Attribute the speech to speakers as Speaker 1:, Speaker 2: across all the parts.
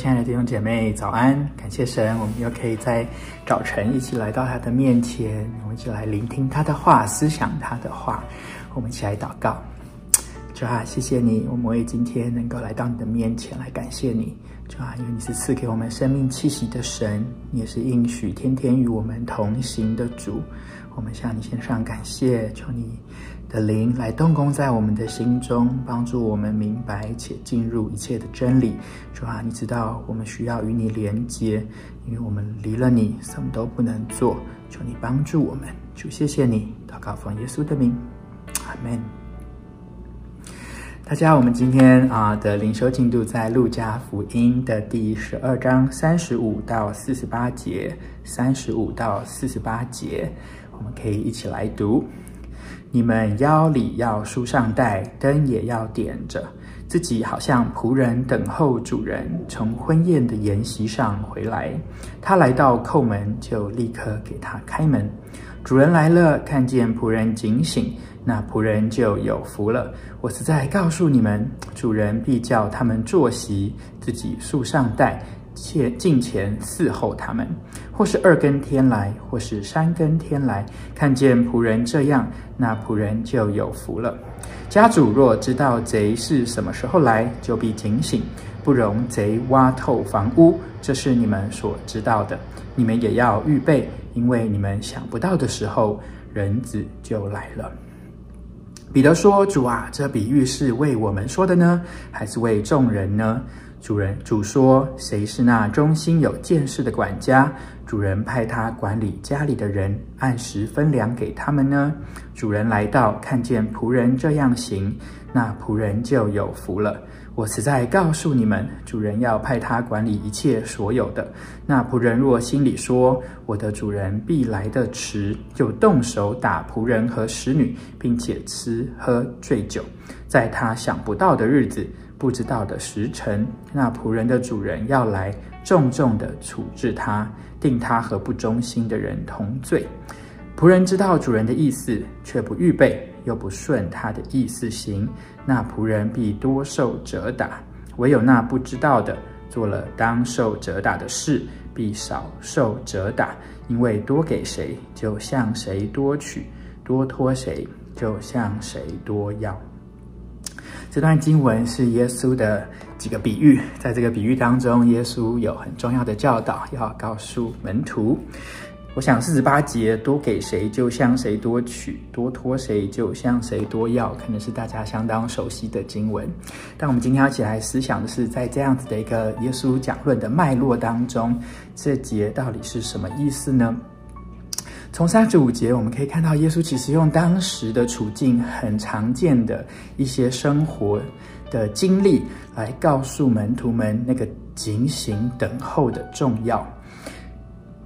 Speaker 1: 亲爱的弟兄姐妹，早安！感谢神，我们又可以在早晨一起来到他的面前，我们一起来聆听他的话，思想他的话。我们一起来祷告。主啊，谢谢你，我们为今天能够来到你的面前来感谢你。主啊，因为你是赐给我们生命气息的神，你也是应许天天与我们同行的主。我们向你献上感谢，求你的灵来动工在我们的心中，帮助我们明白且进入一切的真理。主啊，你知道我们需要与你连接，因为我们离了你什么都不能做。求你帮助我们，主，谢谢你。祷告奉耶稣的名，阿门。大家，我们今天啊的灵修进度在路加福音的第十二章三十五到四十八节，三十五到四十八节。我们可以一起来读：你们腰里要束上带，灯也要点着，自己好像仆人等候主人从婚宴的筵席上回来。他来到叩门，就立刻给他开门。主人来了，看见仆人警醒，那仆人就有福了。我是在告诉你们，主人必叫他们坐席，自己束上带。且进前伺候他们，或是二更天来，或是三更天来，看见仆人这样，那仆人就有福了。家主若知道贼是什么时候来，就必警醒，不容贼挖透房屋。这是你们所知道的，你们也要预备，因为你们想不到的时候，人子就来了。彼得说：“主啊，这比喻是为我们说的呢，还是为众人呢？”主人主说：“谁是那忠心有见识的管家？主人派他管理家里的人，按时分粮给他们呢。主人来到，看见仆人这样行，那仆人就有福了。我实在告诉你们，主人要派他管理一切所有的。那仆人若心里说：我的主人必来得迟，就动手打仆人和使女，并且吃喝醉酒，在他想不到的日子。”不知道的时辰，那仆人的主人要来重重的处置他，定他和不忠心的人同罪。仆人知道主人的意思，却不预备，又不顺他的意思行，那仆人必多受责打。唯有那不知道的，做了当受责打的事，必少受责打，因为多给谁，就向谁多取；多托谁，就向谁多要。这段经文是耶稣的几个比喻，在这个比喻当中，耶稣有很重要的教导要告诉门徒。我想四十八节，多给谁就向谁多取，多托谁就向谁多要，可能是大家相当熟悉的经文。但我们今天要一起来思想的是，在这样子的一个耶稣讲论的脉络当中，这节到底是什么意思呢？从三十五节，我们可以看到，耶稣其实用当时的处境很常见的一些生活的经历，来告诉门徒们那个警醒等候的重要。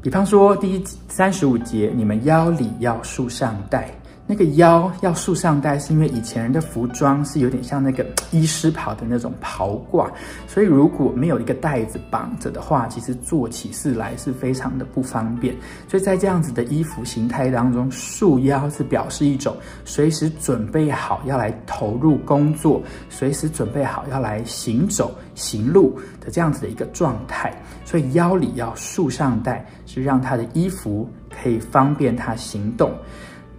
Speaker 1: 比方说，第一三十五节，你们腰里要束上带。那个腰要束上带，是因为以前人的服装是有点像那个医师袍的那种袍褂，所以如果没有一个带子绑着的话，其实做起事来是非常的不方便。所以在这样子的衣服形态当中，束腰是表示一种随时准备好要来投入工作，随时准备好要来行走行路的这样子的一个状态。所以腰里要束上带，是让他的衣服可以方便他行动。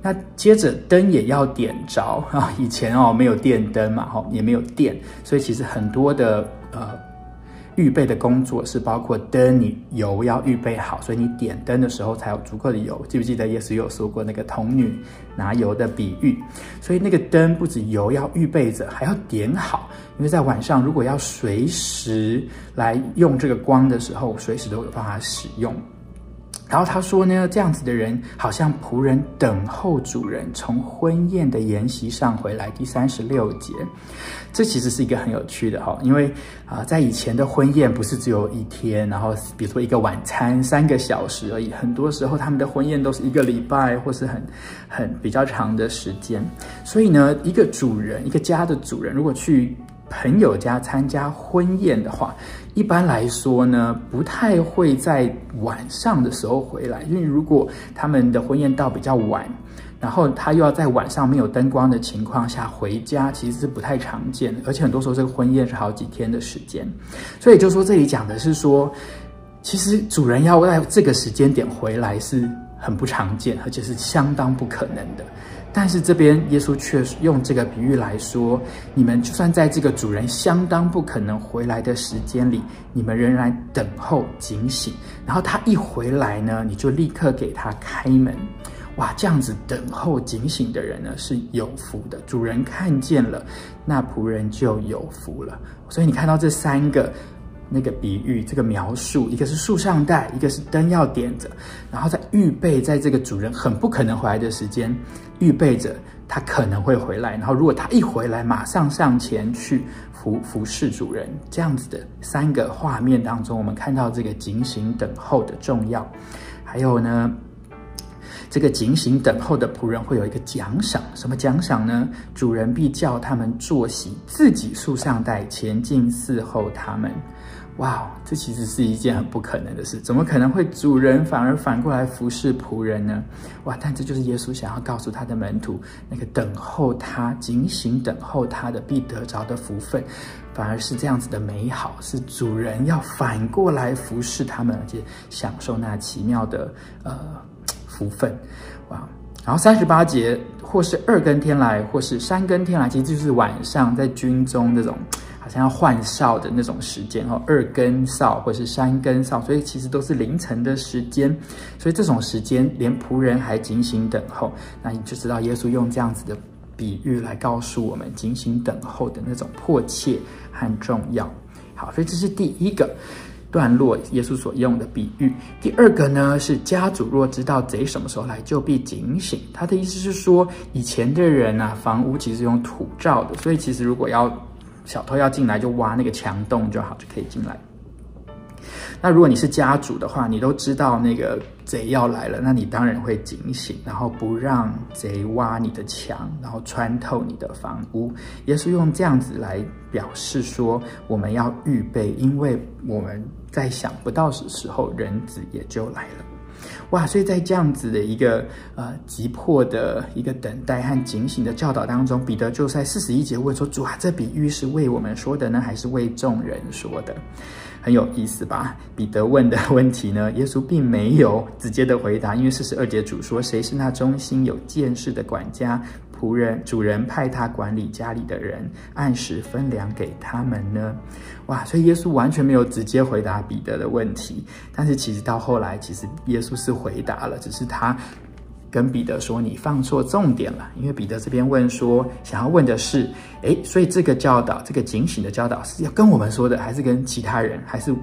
Speaker 1: 那接着灯也要点着 啊！以前哦没有电灯嘛，哈也没有电，所以其实很多的呃预备的工作是包括灯，你油要预备好，所以你点灯的时候才有足够的油。记不记得耶稣有说过那个童女拿油的比喻？所以那个灯不止油要预备着，还要点好，因为在晚上如果要随时来用这个光的时候，随时都有办法使用。然后他说呢，这样子的人好像仆人等候主人从婚宴的筵席上回来。第三十六节，这其实是一个很有趣的哈，因为啊，在以前的婚宴不是只有一天，然后比如说一个晚餐三个小时而已，很多时候他们的婚宴都是一个礼拜或是很很比较长的时间。所以呢，一个主人一个家的主人如果去朋友家参加婚宴的话，一般来说呢，不太会在晚上的时候回来，因为如果他们的婚宴到比较晚，然后他又要在晚上没有灯光的情况下回家，其实是不太常见的。而且很多时候这个婚宴是好几天的时间，所以就说这里讲的是说，其实主人要在这个时间点回来是很不常见，而且是相当不可能的。但是这边耶稣却用这个比喻来说，你们就算在这个主人相当不可能回来的时间里，你们仍然等候警醒，然后他一回来呢，你就立刻给他开门。哇，这样子等候警醒的人呢是有福的，主人看见了，那仆人就有福了。所以你看到这三个。那个比喻，这个描述，一个是树上带，一个是灯要点着，然后在预备，在这个主人很不可能回来的时间，预备着他可能会回来，然后如果他一回来，马上上前去服服侍主人，这样子的三个画面当中，我们看到这个警醒等候的重要，还有呢，这个警醒等候的仆人会有一个奖赏，什么奖赏呢？主人必叫他们坐席，自己束上带，前进伺候他们。哇，这其实是一件很不可能的事，怎么可能会主人反而反过来服侍仆人呢？哇！但这就是耶稣想要告诉他的门徒，那个等候他、警醒等候他的必得着的福分，反而是这样子的美好，是主人要反过来服侍他们，而且享受那奇妙的呃福分。哇！然后三十八节，或是二更天来，或是三更天来，其实就是晚上在军中这种。好像要换哨的那种时间哦，二更哨或是三更哨，所以其实都是凌晨的时间。所以这种时间，连仆人还警醒等候，那你就知道耶稣用这样子的比喻来告诉我们警醒等候的那种迫切和重要。好，所以这是第一个段落，耶稣所用的比喻。第二个呢，是家主若知道贼什么时候来，就必警醒。他的意思是说，以前的人啊，房屋其实用土造的，所以其实如果要小偷要进来，就挖那个墙洞就好，就可以进来。那如果你是家主的话，你都知道那个贼要来了，那你当然会警醒，然后不让贼挖你的墙，然后穿透你的房屋。耶稣用这样子来表示说，我们要预备，因为我们在想不到的时候，人子也就来了。哇！所以在这样子的一个呃急迫的一个等待和警醒的教导当中，彼得就在四十一节问说：“主啊，这比喻是为我们说的呢，还是为众人说的？”很有意思吧？彼得问的问题呢，耶稣并没有直接的回答，因为四十二节主说：“谁是那忠心有见识的管家？”仆人主人派他管理家里的人，按时分粮给他们呢。哇！所以耶稣完全没有直接回答彼得的问题，但是其实到后来，其实耶稣是回答了，只是他跟彼得说：“你放错重点了。”因为彼得这边问说，想要问的是：诶，所以这个教导，这个警醒的教导是要跟我们说的，还是跟其他人，还是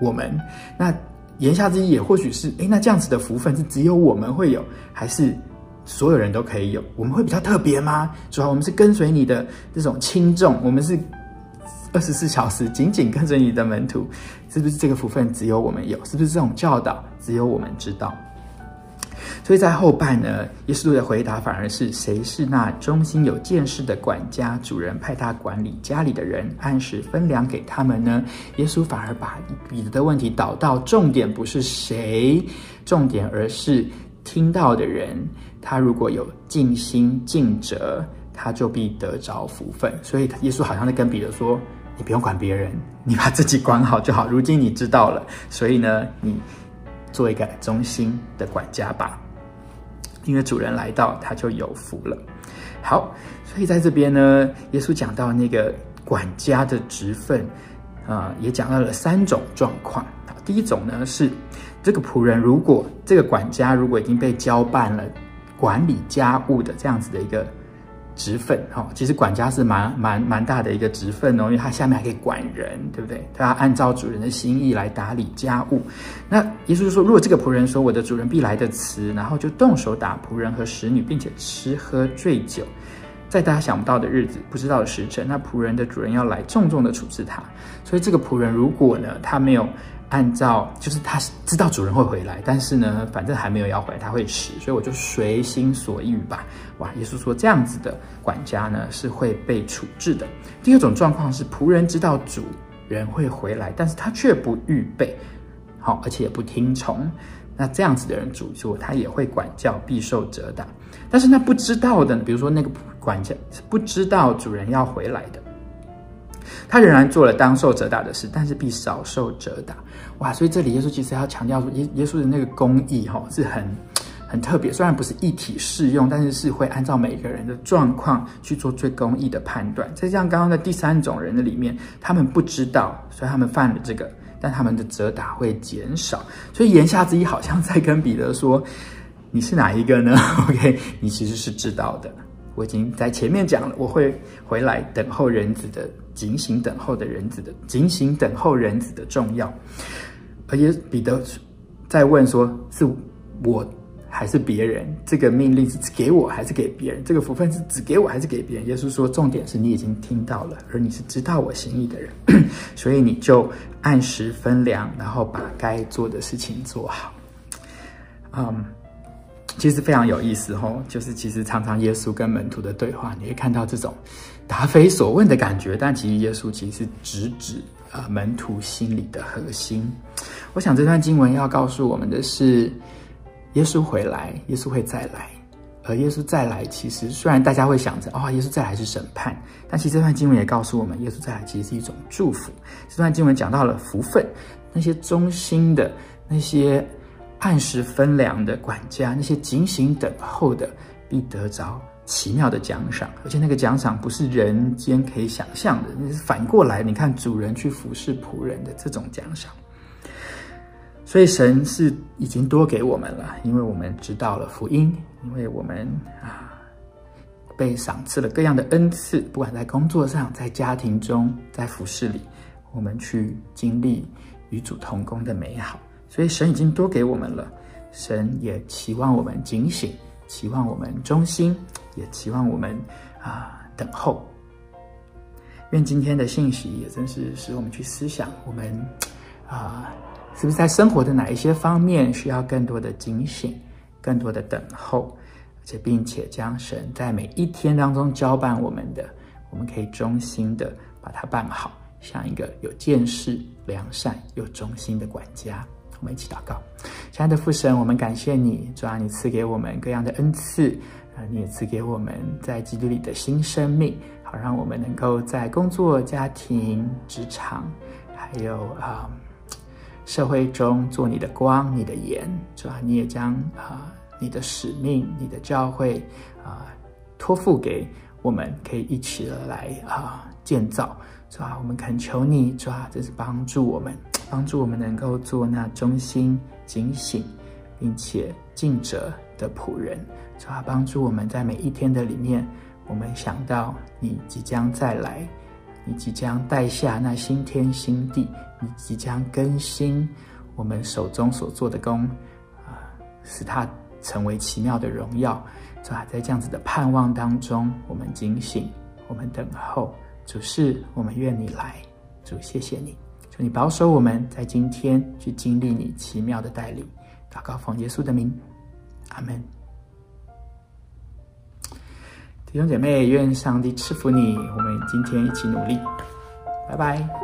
Speaker 1: 我们？那言下之意也或许是：诶，那这样子的福分是只有我们会有，还是？所有人都可以有，我们会比较特别吗？主要我们是跟随你的这种轻重，我们是二十四小时紧紧跟随你的门徒，是不是这个福分只有我们有？是不是这种教导只有我们知道？所以在后半呢，耶稣的回答反而是：谁是那忠心有见识的管家？主人派他管理家里的人，按时分粮给他们呢？耶稣反而把彼得的问题导到重点，不是谁，重点而是听到的人。他如果有尽心尽责，他就必得着福分。所以耶稣好像在跟彼得说：“你不用管别人，你把自己管好就好。如今你知道了，所以呢，你做一个忠心的管家吧。因为主人来到，他就有福了。”好，所以在这边呢，耶稣讲到那个管家的职分，啊、呃，也讲到了三种状况。第一种呢是这个仆人，如果这个管家如果已经被交办了。管理家务的这样子的一个职分，哈，其实管家是蛮蛮蛮大的一个职分哦，因为他下面还可以管人，对不对？他要按照主人的心意来打理家务。那耶稣就说，如果这个仆人说我的主人必来的迟，然后就动手打仆人和使女，并且吃喝醉酒，在大家想不到的日子，不知道的时辰，那仆人的主人要来重重的处置他。所以这个仆人如果呢，他没有。按照就是他知道主人会回来，但是呢，反正还没有要回来，他会死，所以我就随心所欲吧。哇，耶稣说这样子的管家呢是会被处置的。第二种状况是仆人知道主人会回来，但是他却不预备。好，而且也不听从。那这样子的人，主说他也会管教，必受责打。但是那不知道的，比如说那个管家不知道主人要回来的，他仍然做了当受责打的事，但是必少受责打。哇，所以这里耶稣其实要强调说，耶耶稣的那个公义哈是很很特别，虽然不是一体适用，但是是会按照每个人的状况去做最公义的判断。在像刚刚的第三种人的里面，他们不知道，所以他们犯了这个。但他们的责打会减少，所以言下之意好像在跟彼得说：“你是哪一个呢？”OK，你其实是知道的。我已经在前面讲了，我会回来等候人子的，警醒等候的人子的，警醒等候人子的重要。而且彼得在问说：“是我？”还是别人？这个命令是只给我还是给别人？这个福分是只给我还是给别人？耶稣说，重点是你已经听到了，而你是知道我心意的人，所以你就按时分粮，然后把该做的事情做好。嗯，其实非常有意思哦，就是其实常常耶稣跟门徒的对话，你会看到这种答非所问的感觉，但其实耶稣其实直指啊门徒心里的核心。我想这段经文要告诉我们的是。耶稣回来，耶稣会再来，而耶稣再来，其实虽然大家会想着，哦，耶稣再来是审判，但其实这段经文也告诉我们，耶稣再来其实是一种祝福。这段经文讲到了福分，那些忠心的、那些按时分粮的管家，那些警醒等候的，必得着奇妙的奖赏，而且那个奖赏不是人间可以想象的，那是反过来，你看主人去服侍仆人的这种奖赏。所以神是已经多给我们了，因为我们知道了福音，因为我们啊被赏赐了各样的恩赐，不管在工作上、在家庭中、在服侍里，我们去经历与主同工的美好。所以神已经多给我们了，神也期望我们警醒，期望我们忠心，也期望我们啊等候。愿今天的信息也真是使我们去思想，我们啊。是不是在生活的哪一些方面需要更多的警醒，更多的等候，而且并且将神在每一天当中交办我们的，我们可以忠心的把它办好，像一个有见识、良善又忠心的管家。我们一起祷告，亲爱的父神，我们感谢你，主啊，你赐给我们各样的恩赐，啊，你也赐给我们在基督里的新生命，好让我们能够在工作、家庭、职场，还有啊。社会中做你的光，你的盐，是吧？你也将啊、你的使命、你的教会啊、托付给我们，可以一起来啊、建造，是吧？我们恳求你，是吧？这是帮助我们，帮助我们能够做那忠心、警醒，并且尽责的仆人，是吧？帮助我们在每一天的里面，我们想到你即将再来。你即将带下那新天新地，你即将更新我们手中所做的工，啊，使它成为奇妙的荣耀，是吧？在这样子的盼望当中，我们警醒，我们等候，主是，我们愿你来，主，谢谢你，求你保守我们在今天去经历你奇妙的带领，祷告奉耶稣的名，阿门。弟兄姐妹，愿上帝赐福你。我们今天一起努力，拜拜。